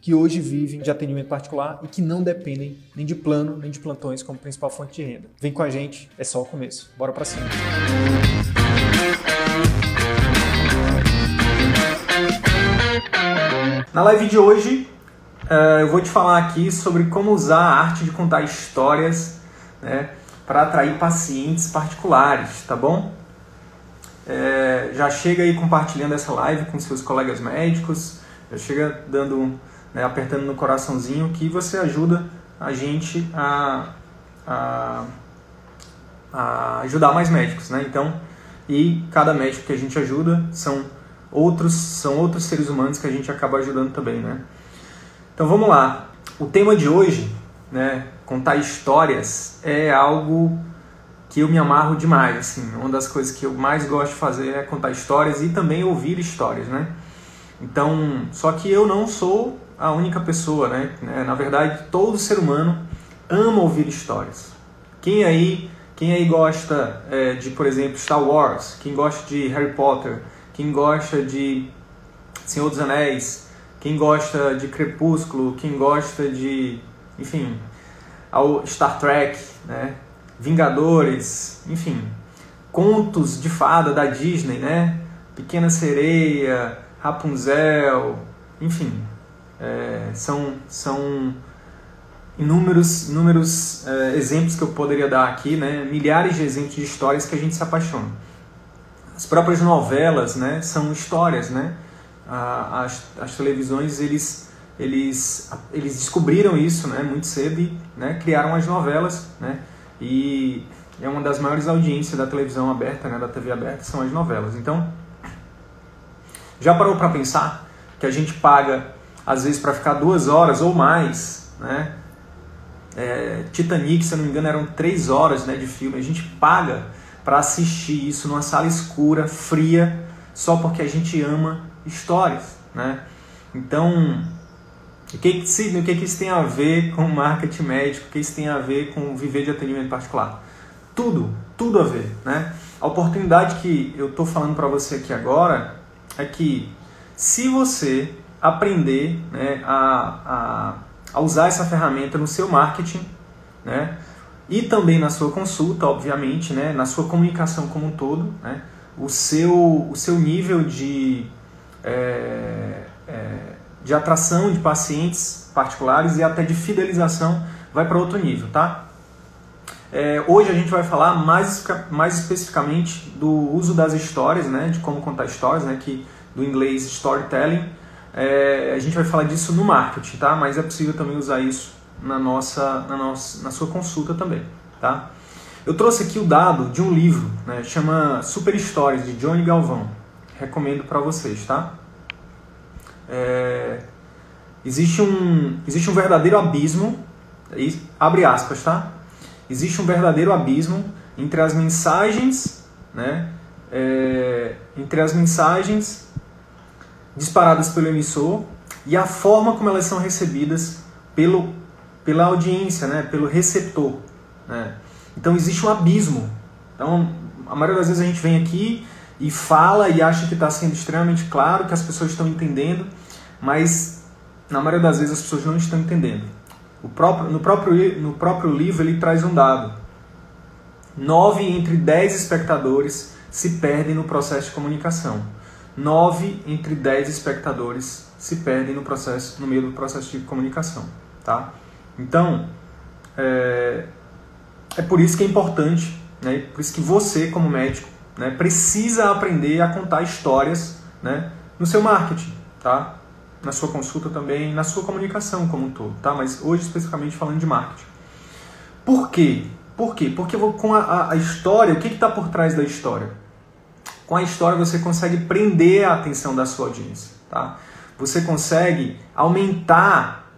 que hoje vivem de atendimento particular e que não dependem nem de plano nem de plantões como principal fonte de renda. Vem com a gente, é só o começo. Bora para cima. Na live de hoje, uh, eu vou te falar aqui sobre como usar a arte de contar histórias né, para atrair pacientes particulares, tá bom? É, já chega aí compartilhando essa live com seus colegas médicos, já chega dando né, apertando no coraçãozinho, que você ajuda a gente a, a, a ajudar mais médicos, né? Então, e cada médico que a gente ajuda são outros são outros seres humanos que a gente acaba ajudando também, né? Então vamos lá. O tema de hoje, né, contar histórias é algo que eu me amarro demais, assim. Uma das coisas que eu mais gosto de fazer é contar histórias e também ouvir histórias, né? Então, só que eu não sou a única pessoa, né? É, na verdade, todo ser humano ama ouvir histórias. Quem aí, quem aí gosta é, de, por exemplo, Star Wars? Quem gosta de Harry Potter? Quem gosta de Senhor dos Anéis? Quem gosta de Crepúsculo? Quem gosta de, enfim, ao Star Trek, né? Vingadores, enfim, contos de fada da Disney, né? Pequena Sereia, Rapunzel, enfim, é, são, são inúmeros, inúmeros é, exemplos que eu poderia dar aqui, né? milhares de exemplos de histórias que a gente se apaixona. As próprias novelas né, são histórias. Né? As, as televisões eles, eles, eles descobriram isso né, muito cedo e né, criaram as novelas. Né? E é uma das maiores audiências da televisão aberta, né, da TV aberta, são as novelas. Então, já parou para pensar que a gente paga às vezes para ficar duas horas ou mais, né? É, Titanic, se eu não me engano, eram três horas né, de filme. A gente paga para assistir isso numa sala escura, fria, só porque a gente ama histórias, né? Então, o que, o que isso tem a ver com marketing médico? O que isso tem a ver com viver de atendimento particular? Tudo, tudo a ver, né? A oportunidade que eu estou falando para você aqui agora é que se você aprender né, a, a, a, usar essa ferramenta no seu marketing, né, e também na sua consulta, obviamente, né, na sua comunicação como um todo, né, o, seu, o seu nível de, é, é, de atração de pacientes particulares e até de fidelização vai para outro nível, tá? É, hoje a gente vai falar mais, mais especificamente do uso das histórias, né, de como contar histórias, né, que do inglês storytelling, é, a gente vai falar disso no marketing, tá? Mas é possível também usar isso na nossa, na nossa, na sua consulta também, tá? Eu trouxe aqui o dado de um livro, né? Chama Super Stories de Johnny Galvão. Recomendo para vocês, tá? É, existe um existe um verdadeiro abismo, abre aspas, tá? Existe um verdadeiro abismo entre as mensagens, né? É, entre as mensagens disparadas pelo emissor e a forma como elas são recebidas pelo, pela audiência, né, pelo receptor. Né? Então existe um abismo. Então, a maioria das vezes a gente vem aqui e fala e acha que está sendo extremamente claro, que as pessoas estão entendendo, mas na maioria das vezes as pessoas não estão entendendo. O próprio, no, próprio, no próprio livro ele traz um dado. Nove entre dez espectadores se perdem no processo de comunicação. 9 entre 10 espectadores se perdem no processo no meio do processo de comunicação, tá? Então, é, é por isso que é importante, né? Por isso que você como médico, né, precisa aprender a contar histórias, né, no seu marketing, tá? na sua consulta também, na sua comunicação como um todo, tá? Mas hoje especificamente falando de marketing. Por quê? Por quê? Porque com a, a história, o que está por trás da história? Com a história você consegue prender a atenção da sua audiência, tá? Você consegue aumentar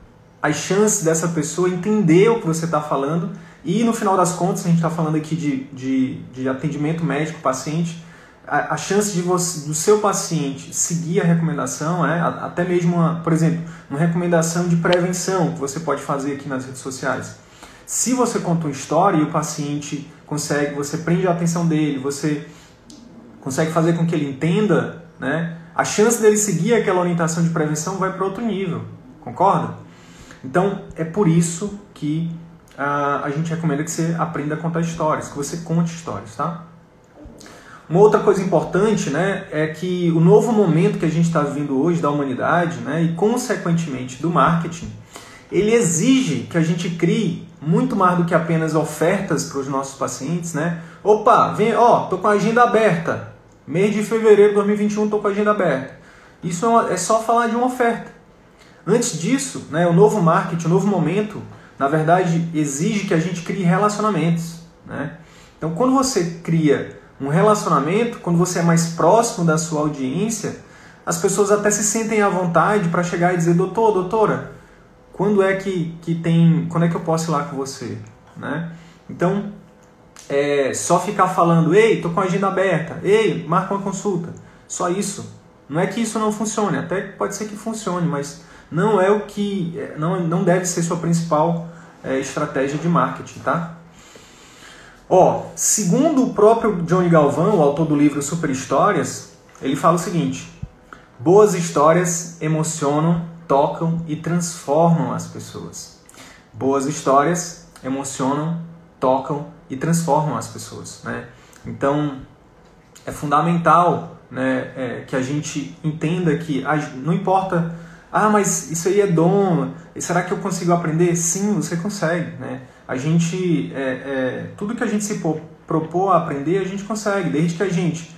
as chances dessa pessoa entender o que você está falando e no final das contas, a gente está falando aqui de, de, de atendimento médico-paciente, a, a, chance de você, do seu paciente seguir a recomendação, é, até mesmo, uma, por exemplo, uma recomendação de prevenção que você pode fazer aqui nas redes sociais. Se você conta uma história e o paciente consegue, você prende a atenção dele, você consegue fazer com que ele entenda, né, a chance dele seguir aquela orientação de prevenção vai para outro nível, concorda? Então é por isso que uh, a gente recomenda que você aprenda a contar histórias, que você conte histórias, tá? Uma outra coisa importante né, é que o novo momento que a gente está vivendo hoje da humanidade né, e, consequentemente, do marketing, ele exige que a gente crie muito mais do que apenas ofertas para os nossos pacientes. Né? Opa, vem, ó, tô com a agenda aberta. Mês de fevereiro de 2021 tô com a agenda aberta. Isso é, é só falar de uma oferta. Antes disso, né, o novo marketing, o novo momento, na verdade, exige que a gente crie relacionamentos. Né? Então, quando você cria um relacionamento, quando você é mais próximo da sua audiência, as pessoas até se sentem à vontade para chegar e dizer, doutor, doutora, quando é que, que tem. Quando é que eu posso ir lá com você? Né? Então, é, só ficar falando, ei, tô com a agenda aberta, ei, marca uma consulta. Só isso. Não é que isso não funcione, até pode ser que funcione, mas não é o que. É, não, não deve ser sua principal é, estratégia de marketing, tá? Ó, segundo o próprio Johnny Galvão, o autor do livro Super Histórias, ele fala o seguinte: boas histórias emocionam, tocam e transformam as pessoas. Boas histórias emocionam, tocam e transformam as pessoas, né? Então é fundamental, né, é, que a gente entenda que não importa ah, mas isso aí é dom. Será que eu consigo aprender? Sim, você consegue. Né? A gente, é, é, tudo que a gente se propor a aprender, a gente consegue, desde que a gente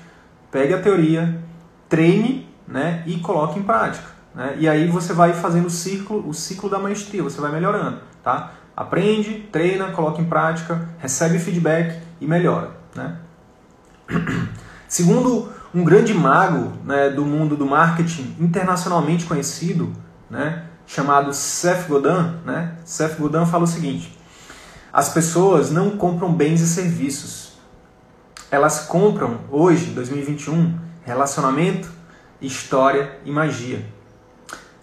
pegue a teoria, treine né, e coloque em prática. Né? E aí você vai fazendo o ciclo, o ciclo da maestria, você vai melhorando. Tá? Aprende, treina, coloca em prática, recebe feedback e melhora. Né? Segundo um grande mago né, do mundo do marketing internacionalmente conhecido, né, chamado Seth Godin, né, Seth Godin fala o seguinte: as pessoas não compram bens e serviços, elas compram hoje, 2021, relacionamento, história e magia.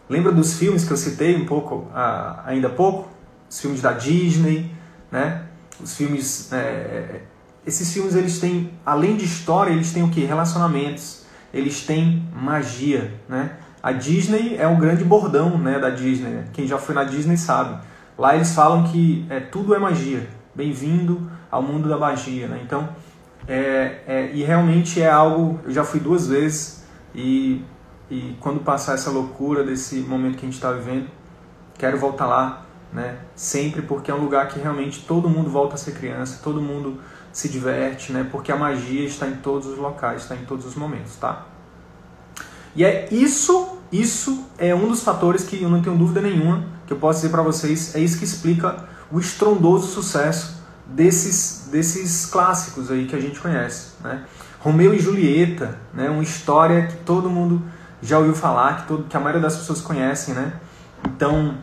Lembra dos filmes que eu citei um pouco ainda há pouco? Os filmes da Disney, né? Os filmes é, esses filmes eles têm, além de história, eles têm o que? Relacionamentos. Eles têm magia, né? A Disney é um grande bordão, né, da Disney. Né? Quem já foi na Disney sabe. Lá eles falam que é, tudo é magia. Bem-vindo ao mundo da magia, né? Então, é, é, e realmente é algo. Eu já fui duas vezes e, e quando passar essa loucura desse momento que a gente está vivendo, quero voltar lá, né? Sempre porque é um lugar que realmente todo mundo volta a ser criança, todo mundo se diverte, né? Porque a magia está em todos os locais, está em todos os momentos, tá? E é isso, isso é um dos fatores que eu não tenho dúvida nenhuma que eu posso dizer para vocês, é isso que explica o estrondoso sucesso desses desses clássicos aí que a gente conhece, né? Romeu e Julieta, né? Uma história que todo mundo já ouviu falar, que todo que a maioria das pessoas conhecem, né? Então,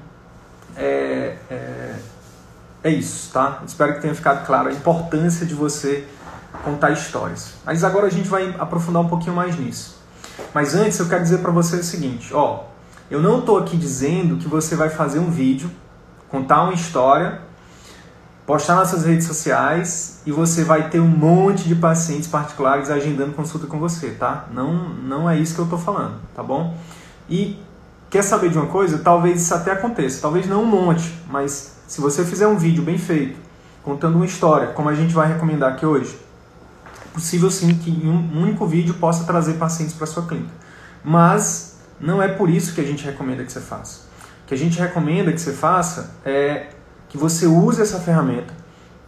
é, é é isso, tá? Espero que tenha ficado claro a importância de você contar histórias. Mas agora a gente vai aprofundar um pouquinho mais nisso. Mas antes eu quero dizer para você o seguinte, ó, eu não estou aqui dizendo que você vai fazer um vídeo, contar uma história, postar nas suas redes sociais e você vai ter um monte de pacientes particulares agendando consulta com você, tá? Não, não é isso que eu estou falando, tá bom? E quer saber de uma coisa? Talvez isso até aconteça, talvez não um monte, mas se você fizer um vídeo bem feito, contando uma história, como a gente vai recomendar aqui hoje, é possível sim que um único vídeo possa trazer pacientes para sua clínica. Mas não é por isso que a gente recomenda que você faça. O que a gente recomenda que você faça é que você use essa ferramenta.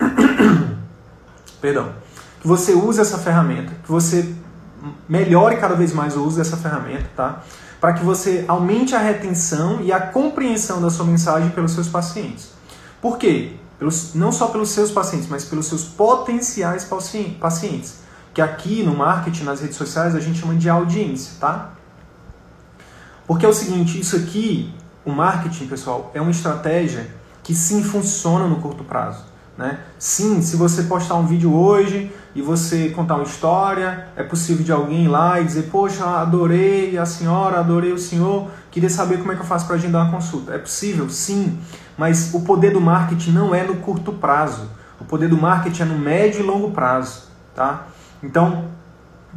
Perdão. Que você use essa ferramenta, que você melhore cada vez mais o uso dessa ferramenta, tá? para que você aumente a retenção e a compreensão da sua mensagem pelos seus pacientes. Por quê? Pelos, não só pelos seus pacientes, mas pelos seus potenciais pacientes. Que aqui no marketing, nas redes sociais, a gente chama de audiência, tá? Porque é o seguinte, isso aqui, o marketing, pessoal, é uma estratégia que sim funciona no curto prazo. Né? Sim, se você postar um vídeo hoje e você contar uma história, é possível de alguém ir lá e dizer, poxa, adorei a senhora, adorei o senhor, queria saber como é que eu faço para agendar uma consulta. É possível? Sim, mas o poder do marketing não é no curto prazo. O poder do marketing é no médio e longo prazo. Tá? Então,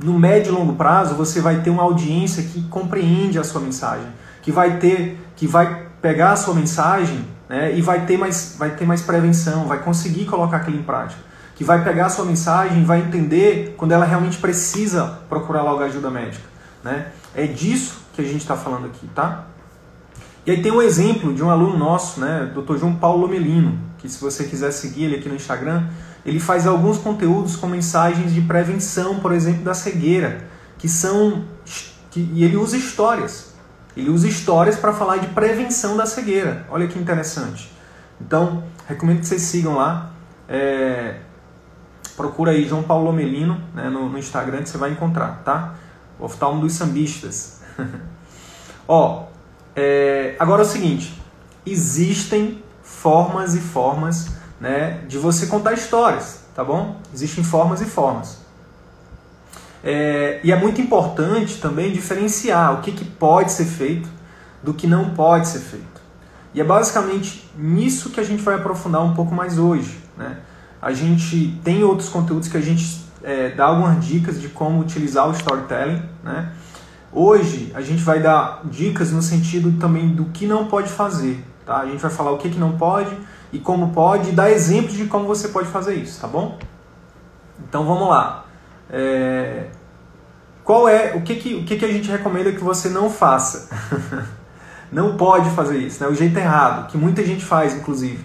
no médio e longo prazo, você vai ter uma audiência que compreende a sua mensagem, que vai ter, que vai pegar a sua mensagem né, e vai ter, mais, vai ter mais prevenção, vai conseguir colocar aquilo em prática. Que vai pegar a sua mensagem vai entender quando ela realmente precisa procurar logo ajuda médica. Né? É disso que a gente está falando aqui, tá? E aí tem um exemplo de um aluno nosso, né, Dr. João Paulo Melino, que se você quiser seguir ele aqui no Instagram, ele faz alguns conteúdos com mensagens de prevenção, por exemplo, da cegueira, que são que, e ele usa histórias. Ele usa histórias para falar de prevenção da cegueira. Olha que interessante. Então, recomendo que vocês sigam lá. É, procura aí João Paulo Melino né, no, no, Instagram que você vai encontrar, tá? O oftalmo dos sambistas. Ó, é, agora é o seguinte: existem formas e formas né, de você contar histórias, tá bom? Existem formas e formas. É, e é muito importante também diferenciar o que, que pode ser feito do que não pode ser feito. E é basicamente nisso que a gente vai aprofundar um pouco mais hoje. Né? A gente tem outros conteúdos que a gente é, dá algumas dicas de como utilizar o storytelling. Né? Hoje a gente vai dar dicas no sentido também do que não pode fazer. Tá? A gente vai falar o que, que não pode e como pode, e dar exemplos de como você pode fazer isso, tá bom? Então vamos lá. É... Qual é o que, que, o que, que a gente recomenda que você não faça? não pode fazer isso, né? O jeito errado, que muita gente faz, inclusive.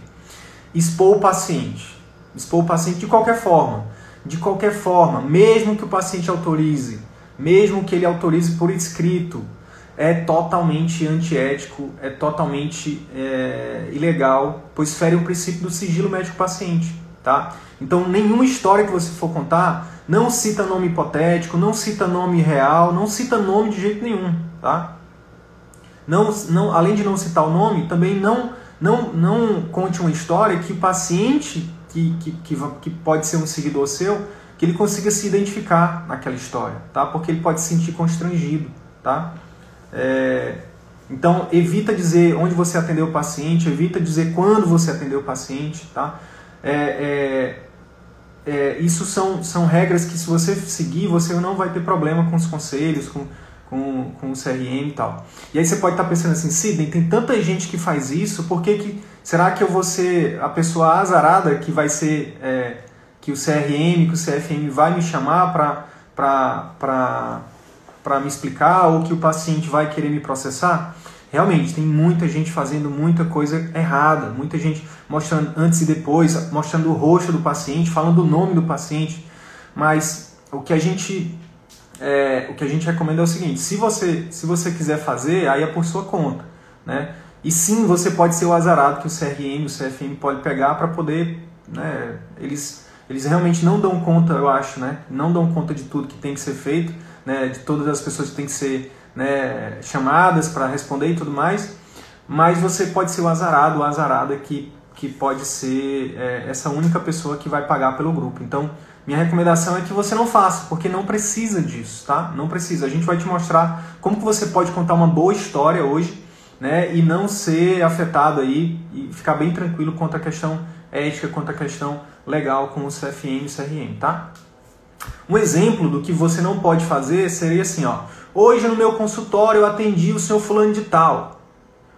Expor o paciente. Expor o paciente de qualquer forma. De qualquer forma, mesmo que o paciente autorize, mesmo que ele autorize por escrito, é totalmente antiético, é totalmente é, ilegal, pois fere o princípio do sigilo médico-paciente. Tá? Então, nenhuma história que você for contar, não cita nome hipotético, não cita nome real, não cita nome de jeito nenhum. Tá? Não, não, além de não citar o nome, também não, não, não conte uma história que o paciente, que, que, que, que pode ser um seguidor seu, que ele consiga se identificar naquela história, tá? porque ele pode se sentir constrangido. Tá? É, então, evita dizer onde você atendeu o paciente, evita dizer quando você atendeu o paciente, tá? É, é, é, isso são, são regras que se você seguir, você não vai ter problema com os conselhos, com, com, com o CRM e tal. E aí você pode estar pensando assim, Sidney, tem tanta gente que faz isso, por que, que será que eu vou ser a pessoa azarada que vai ser, é, que o CRM, que o CFM vai me chamar para me explicar ou que o paciente vai querer me processar? Realmente, tem muita gente fazendo muita coisa errada, muita gente mostrando antes e depois, mostrando o rosto do paciente, falando o nome do paciente. Mas o que a gente é, o que a gente recomenda é o seguinte: se você, se você quiser fazer, aí é por sua conta. Né? E sim, você pode ser o azarado que o CRM, o CFM pode pegar para poder. Né, eles, eles realmente não dão conta, eu acho, né? não dão conta de tudo que tem que ser feito né, de todas as pessoas que têm que ser né, chamadas para responder e tudo mais, mas você pode ser o azarado, o azarada que, que pode ser é, essa única pessoa que vai pagar pelo grupo. Então, minha recomendação é que você não faça, porque não precisa disso, tá? Não precisa. A gente vai te mostrar como que você pode contar uma boa história hoje, né, e não ser afetado aí e ficar bem tranquilo quanto à questão ética, quanto à questão legal com o CFM e CRM, tá? Um exemplo do que você não pode fazer seria assim, ó. Hoje no meu consultório eu atendi o seu fulano de tal.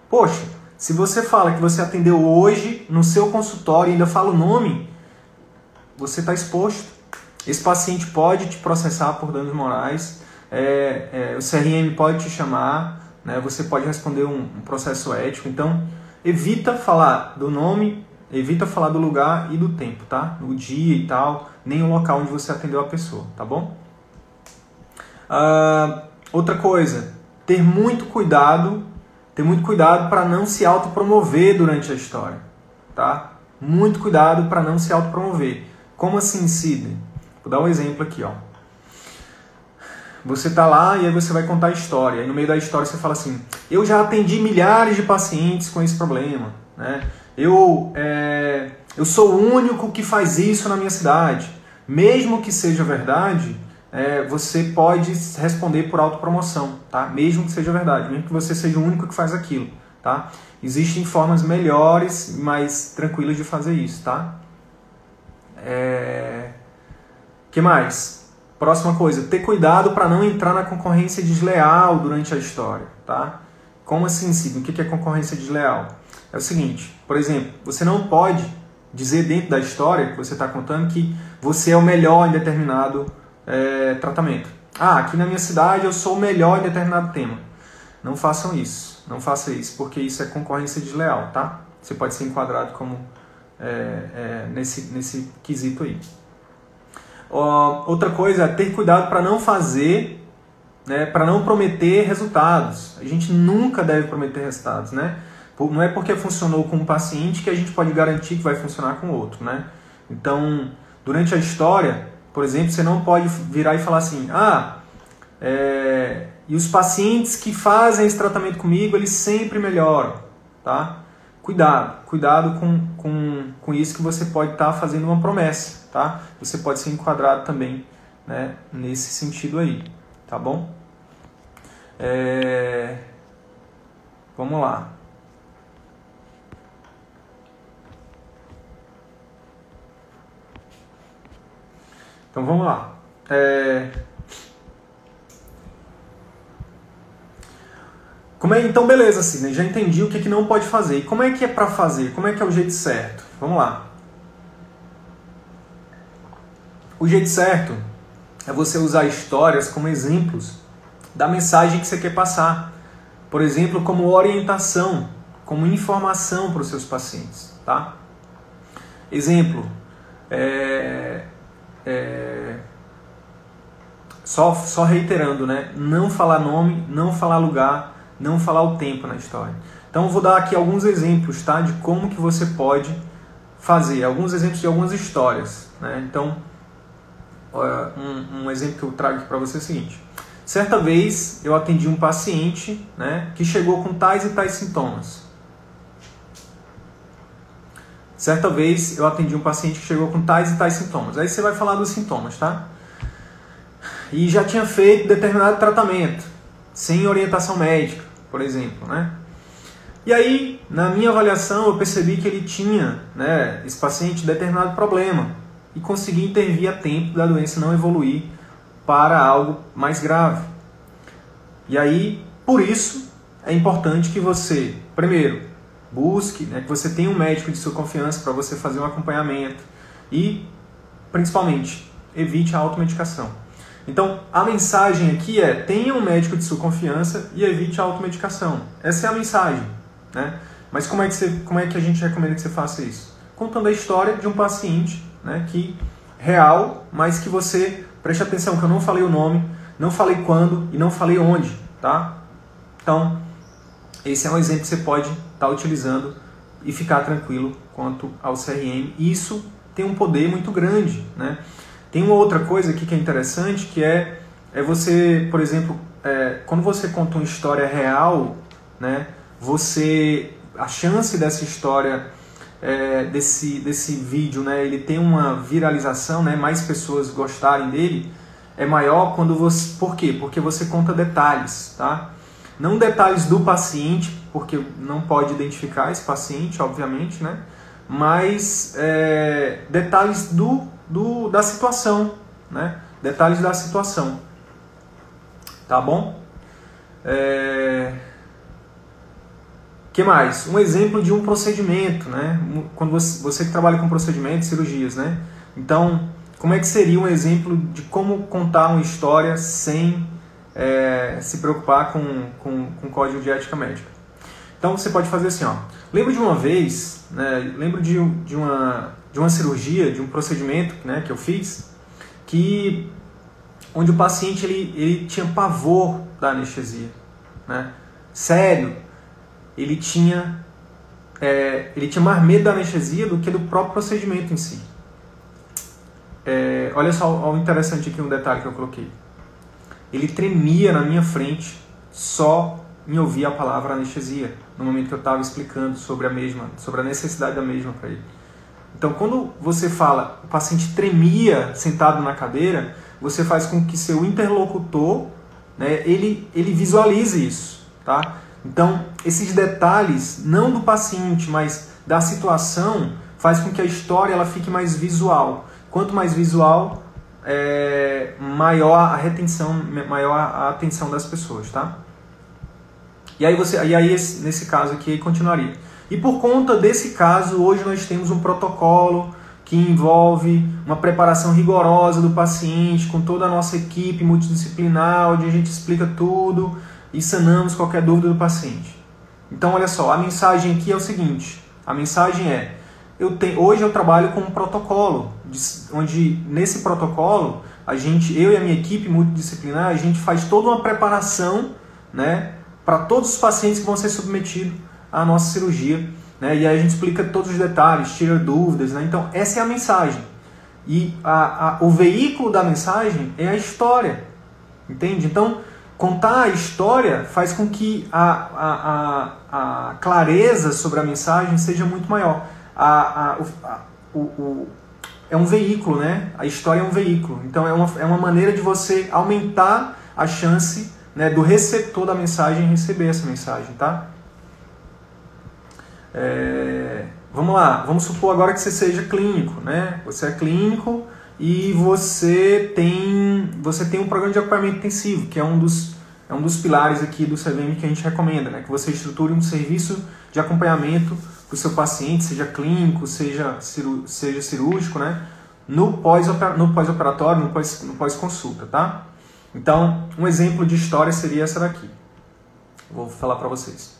Poxa, se você fala que você atendeu hoje no seu consultório e ainda fala o nome, você está exposto. Esse paciente pode te processar por danos morais, é, é, o CRM pode te chamar, né, você pode responder um, um processo ético. Então, evita falar do nome Evita falar do lugar e do tempo, tá? O dia e tal, nem o local onde você atendeu a pessoa, tá bom? Uh, outra coisa, ter muito cuidado, ter muito cuidado para não se autopromover durante a história, tá? Muito cuidado para não se autopromover. Como assim, Sidney? Vou dar um exemplo aqui, ó. Você está lá e aí você vai contar a história. E no meio da história você fala assim: Eu já atendi milhares de pacientes com esse problema. Né? Eu, é, eu sou o único que faz isso na minha cidade. Mesmo que seja verdade, é, você pode responder por autopromoção, tá? Mesmo que seja verdade, mesmo que você seja o único que faz aquilo, tá? Existem formas melhores, mais tranquilas de fazer isso, tá? É... que mais? Próxima coisa, ter cuidado para não entrar na concorrência desleal durante a história, tá? Como assim, Sidney? O que é concorrência desleal? É o seguinte, por exemplo, você não pode dizer dentro da história que você está contando que você é o melhor em determinado é, tratamento. Ah, aqui na minha cidade eu sou o melhor em determinado tema. Não façam isso, não faça isso, porque isso é concorrência desleal, tá? Você pode ser enquadrado como é, é, nesse, nesse quesito aí. outra coisa é ter cuidado para não fazer, né, para não prometer resultados. A gente nunca deve prometer resultados, né? Não é porque funcionou com um paciente que a gente pode garantir que vai funcionar com outro, né? Então, durante a história, por exemplo, você não pode virar e falar assim, ah, é, e os pacientes que fazem esse tratamento comigo, eles sempre melhoram, tá? Cuidado, cuidado com, com, com isso que você pode estar tá fazendo uma promessa, tá? Você pode ser enquadrado também né, nesse sentido aí, tá bom? É... Vamos lá. Então vamos lá. É... Como é, então, beleza, né? já entendi o que, é que não pode fazer. E como é que é para fazer? Como é que é o jeito certo? Vamos lá. O jeito certo é você usar histórias como exemplos da mensagem que você quer passar. Por exemplo, como orientação, como informação para os seus pacientes. Tá? Exemplo, é, é, só, só reiterando, né? Não falar nome, não falar lugar, não falar o tempo na história. Então vou dar aqui alguns exemplos, tá? De como que você pode fazer, alguns exemplos de algumas histórias, né? Então, um, um exemplo que eu trago aqui para você é o seguinte. Certa vez eu atendi um paciente né, que chegou com tais e tais sintomas. Certa vez eu atendi um paciente que chegou com tais e tais sintomas. Aí você vai falar dos sintomas, tá? E já tinha feito determinado tratamento, sem orientação médica, por exemplo, né? E aí, na minha avaliação, eu percebi que ele tinha, né, esse paciente, determinado problema e consegui intervir a tempo da doença não evoluir para algo mais grave. E aí, por isso, é importante que você, primeiro, busque, né, que você tenha um médico de sua confiança para você fazer um acompanhamento e, principalmente, evite a automedicação. Então, a mensagem aqui é: tenha um médico de sua confiança e evite a automedicação. Essa é a mensagem, né? Mas como é que, você, como é que a gente recomenda que você faça isso? Contando a história de um paciente, né, que real, mas que você preste atenção que eu não falei o nome, não falei quando e não falei onde, tá? Então, esse é um exemplo que você pode estar tá utilizando e ficar tranquilo quanto ao CRM. Isso tem um poder muito grande. Né? Tem uma outra coisa aqui que é interessante, que é, é você, por exemplo, é, quando você conta uma história real, né, você a chance dessa história é, desse, desse vídeo, né, ele tem uma viralização, né, mais pessoas gostarem dele, é maior quando você. Por quê? Porque você conta detalhes, tá? Não detalhes do paciente, porque não pode identificar esse paciente, obviamente, né? Mas é, detalhes do, do, da situação, né? Detalhes da situação. Tá bom? É... que mais? Um exemplo de um procedimento, né? Quando você, você que trabalha com procedimentos, cirurgias, né? Então, como é que seria um exemplo de como contar uma história sem é, se preocupar com, com, código de ética médica. Então você pode fazer assim, ó. Lembro de uma vez, né, lembro de, de, uma, de uma cirurgia, de um procedimento né, que eu fiz, que onde o paciente ele, ele tinha pavor da anestesia. né, sério, ele tinha, é, ele tinha mais medo da anestesia do que do próprio procedimento em si. É, olha só o interessante aqui um detalhe que eu coloquei. Ele tremia na minha frente só em ouvir a palavra anestesia, no momento que eu estava explicando sobre a mesma, sobre a necessidade da mesma para ele. Então, quando você fala, o paciente tremia sentado na cadeira, você faz com que seu interlocutor, né, ele, ele visualize isso, tá? Então, esses detalhes, não do paciente, mas da situação, faz com que a história ela fique mais visual. Quanto mais visual, é, maior a retenção, maior a atenção das pessoas, tá? E aí você, e aí nesse caso aqui continuaria. E por conta desse caso, hoje nós temos um protocolo que envolve uma preparação rigorosa do paciente, com toda a nossa equipe multidisciplinar, onde a gente explica tudo e sanamos qualquer dúvida do paciente. Então, olha só, a mensagem aqui é o seguinte: a mensagem é, eu tenho, hoje eu trabalho com um protocolo, onde nesse protocolo a gente, eu e a minha equipe multidisciplinar, a gente faz toda uma preparação, né, para todos os pacientes que vão ser submetidos à nossa cirurgia né? E aí a gente explica todos os detalhes, tira dúvidas. Né? Então, essa é a mensagem. E a, a, o veículo da mensagem é a história. Entende? Então, contar a história faz com que a, a, clareza sobre a mensagem seja muito maior. O, o, é um veículo, né? A história é um veículo. Então, é uma, é uma maneira de você aumentar a chance né, do receptor da mensagem receber essa mensagem, tá? É, vamos lá, vamos supor agora que você seja clínico, né? Você é clínico e você tem, você tem um programa de acompanhamento intensivo, que é um dos, é um dos pilares aqui do CVM que a gente recomenda, né? Que você estruture um serviço de acompanhamento para o seu paciente, seja clínico, seja, seja cirúrgico, né? No pós-operatório, no pós-consulta, pós tá? Então, um exemplo de história seria essa daqui. Vou falar para vocês.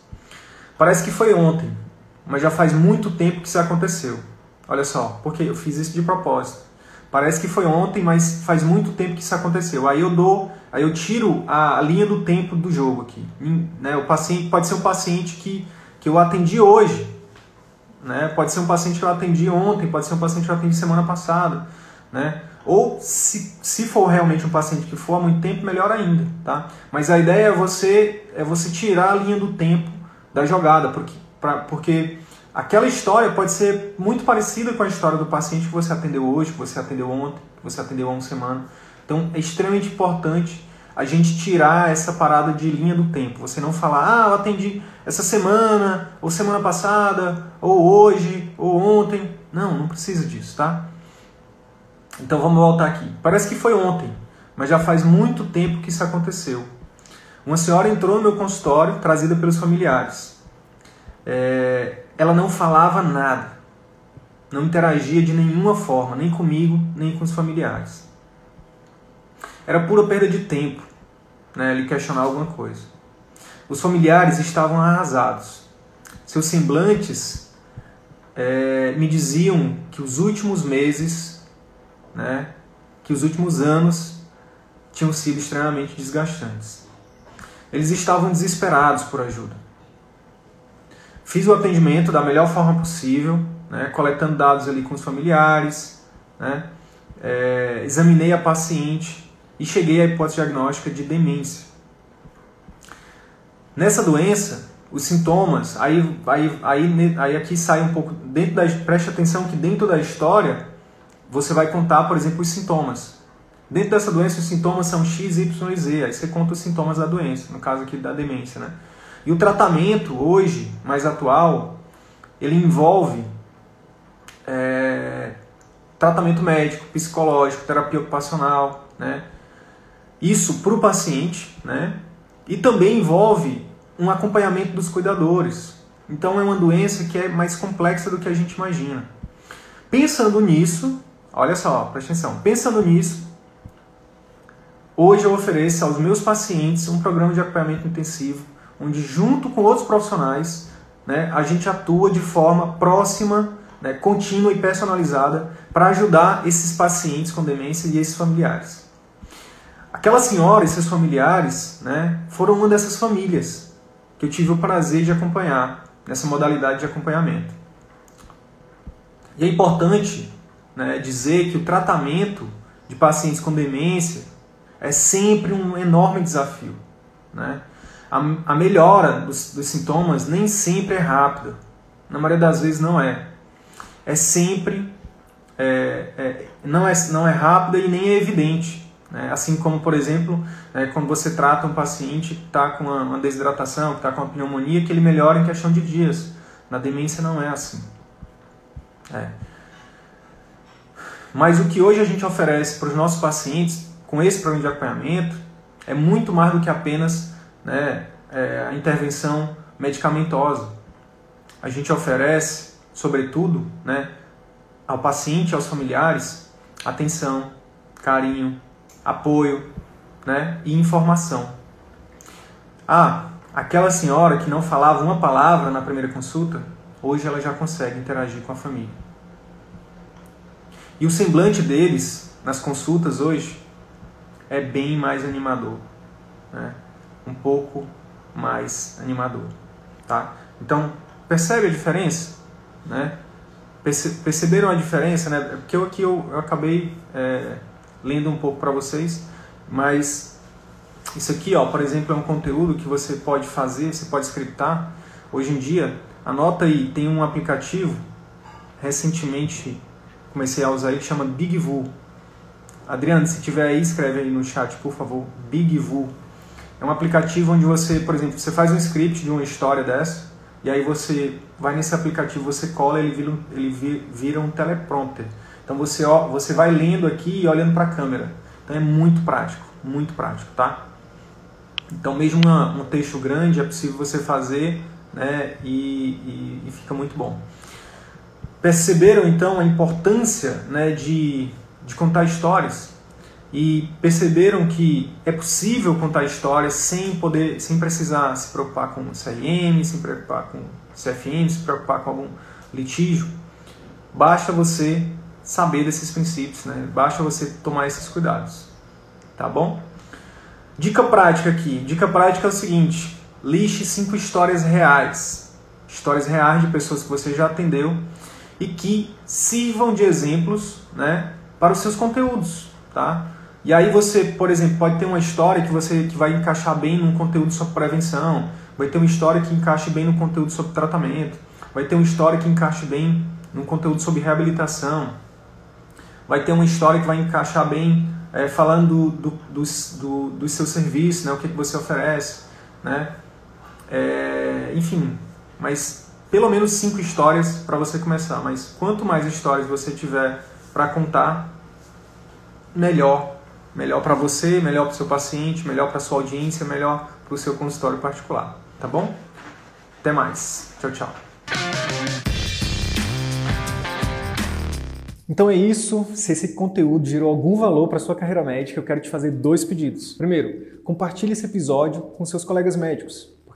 Parece que foi ontem mas já faz muito tempo que isso aconteceu. Olha só, porque eu fiz isso de propósito. Parece que foi ontem, mas faz muito tempo que isso aconteceu. Aí eu dou, aí eu tiro a linha do tempo do jogo aqui. Né? O paciente pode ser um paciente que, que eu atendi hoje, né? Pode ser um paciente que eu atendi ontem, pode ser um paciente que eu atendi semana passada, né? Ou se, se for realmente um paciente que for há muito tempo, melhor ainda, tá? Mas a ideia é você é você tirar a linha do tempo da jogada, porque pra, porque aquela história pode ser muito parecida com a história do paciente que você atendeu hoje, que você atendeu ontem, que você atendeu há uma semana. Então é extremamente importante a gente tirar essa parada de linha do tempo. Você não falar, ah, eu atendi essa semana, ou semana passada, ou hoje, ou ontem. Não, não precisa disso, tá? Então vamos voltar aqui. Parece que foi ontem, mas já faz muito tempo que isso aconteceu. Uma senhora entrou no meu consultório trazida pelos familiares é, ela não falava nada, não interagia de nenhuma forma, nem comigo, nem com os familiares. Era pura perda de tempo né, ele questionar alguma coisa. Os familiares estavam arrasados. Seus semblantes é, me diziam que os últimos meses, né, que os últimos anos tinham sido extremamente desgastantes. Eles estavam desesperados por ajuda. Fiz o atendimento da melhor forma possível, né, coletando dados ali com os familiares, né, é, examinei a paciente e cheguei à hipótese diagnóstica de demência. Nessa doença, os sintomas, aí, aí, aí, aí aqui sai um pouco, dentro da, preste atenção que dentro da história, você vai contar, por exemplo, os sintomas. Dentro dessa doença, os sintomas são X, Y e Z, aí você conta os sintomas da doença, no caso aqui da demência, né? E o tratamento hoje, mais atual, ele envolve é, tratamento médico, psicológico, terapia ocupacional, né? Isso para o paciente, né? E também envolve um acompanhamento dos cuidadores. Então é uma doença que é mais complexa do que a gente imagina. Pensando nisso, olha só, presta atenção. Pensando nisso, hoje eu ofereço aos meus pacientes um programa de acompanhamento intensivo onde junto com outros profissionais né, a gente atua de forma próxima, né, contínua e personalizada para ajudar esses pacientes com demência e esses familiares. Aquela senhora e seus familiares né, foram uma dessas famílias que eu tive o prazer de acompanhar nessa modalidade de acompanhamento. E é importante né, dizer que o tratamento de pacientes com demência é sempre um enorme desafio. Né? A, a melhora dos, dos sintomas nem sempre é rápida, na maioria das vezes não é. É sempre é, é, não, é, não é rápida e nem é evidente. Né? Assim como, por exemplo, é, quando você trata um paciente que está com uma, uma desidratação, que está com uma pneumonia, que ele melhora em questão de dias. Na demência não é assim. É. Mas o que hoje a gente oferece para os nossos pacientes com esse programa de acompanhamento é muito mais do que apenas né, é, a intervenção medicamentosa. A gente oferece, sobretudo, né, ao paciente, aos familiares, atenção, carinho, apoio né, e informação. Ah, aquela senhora que não falava uma palavra na primeira consulta, hoje ela já consegue interagir com a família. E o semblante deles nas consultas hoje é bem mais animador, né? um pouco mais animador, tá? Então percebe a diferença, né? Perceberam a diferença, né? Porque eu aqui eu, eu acabei é, lendo um pouco para vocês, mas isso aqui, ó, por exemplo, é um conteúdo que você pode fazer, você pode scriptar. Hoje em dia, anota aí, tem um aplicativo recentemente comecei a usar ele que chama BigVu. Adriano, se tiver aí, escreve aí no chat, por favor. BigVu. É um aplicativo onde você, por exemplo, você faz um script de uma história dessa, e aí você vai nesse aplicativo, você cola, ele vira, ele vira um teleprompter. Então você, ó, você vai lendo aqui e olhando para a câmera. Então é muito prático, muito prático, tá? Então mesmo uma, um texto grande é possível você fazer né, e, e, e fica muito bom. Perceberam então a importância né, de, de contar histórias e perceberam que é possível contar histórias sem poder, sem precisar se preocupar com CRM, se preocupar com CFM, se preocupar com algum litígio. Basta você saber desses princípios, né? Basta você tomar esses cuidados, tá bom? Dica prática aqui. Dica prática é o seguinte: lixe cinco histórias reais, histórias reais de pessoas que você já atendeu e que sirvam de exemplos né, para os seus conteúdos. Tá? E aí você, por exemplo, pode ter uma história que você que vai encaixar bem num conteúdo sobre prevenção, vai ter uma história que encaixe bem no conteúdo sobre tratamento, vai ter uma história que encaixe bem num conteúdo sobre reabilitação, vai ter uma história que vai encaixar bem é, falando do, do, do, do seu serviço, né, o que, que você oferece, né? É, enfim, mas pelo menos cinco histórias para você começar. Mas quanto mais histórias você tiver para contar, melhor. Melhor para você, melhor para o seu paciente, melhor para sua audiência, melhor para o seu consultório particular. Tá bom? Até mais. Tchau, tchau. Então é isso. Se esse conteúdo gerou algum valor para sua carreira médica, eu quero te fazer dois pedidos. Primeiro, compartilhe esse episódio com seus colegas médicos